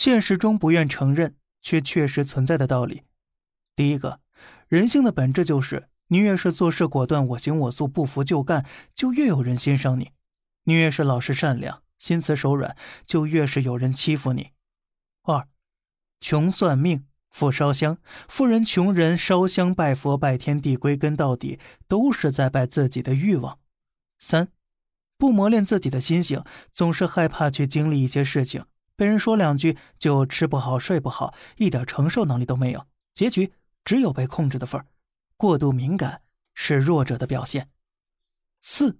现实中不愿承认却确实存在的道理。第一个，人性的本质就是，你越是做事果断、我行我素、不服就干，就越有人欣赏你；你越是老实善良、心慈手软，就越是有人欺负你。二，穷算命，富烧香。富人、穷人烧香拜佛、拜天地，归根到底都是在拜自己的欲望。三，不磨练自己的心性，总是害怕去经历一些事情，被人说两句就吃不好、睡不好，一点承受能力都没有，结局。只有被控制的份儿，过度敏感是弱者的表现。四，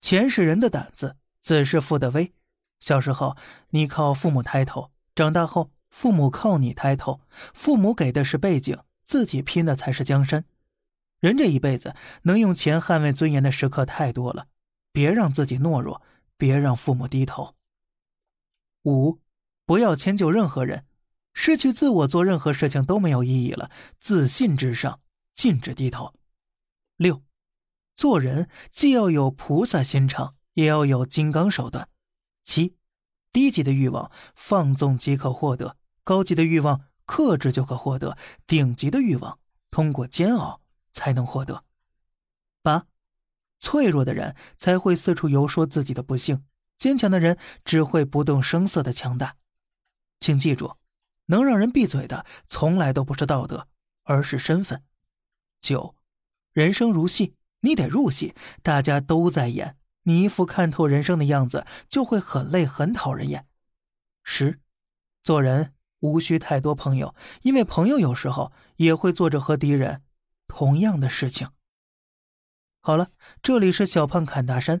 钱是人的胆子，子是父的威。小时候你靠父母抬头，长大后父母靠你抬头。父母给的是背景，自己拼的才是江山。人这一辈子能用钱捍卫尊严的时刻太多了，别让自己懦弱，别让父母低头。五，不要迁就任何人。失去自我，做任何事情都没有意义了。自信至上，禁止低头。六，做人既要有菩萨心肠，也要有金刚手段。七，低级的欲望放纵即可获得，高级的欲望克制就可获得，顶级的欲望通过煎熬才能获得。八，脆弱的人才会四处游说自己的不幸，坚强的人只会不动声色的强大。请记住。能让人闭嘴的，从来都不是道德，而是身份。九，人生如戏，你得入戏，大家都在演，你一副看透人生的样子，就会很累，很讨人厌。十，做人无需太多朋友，因为朋友有时候也会做着和敌人同样的事情。好了，这里是小胖侃大山，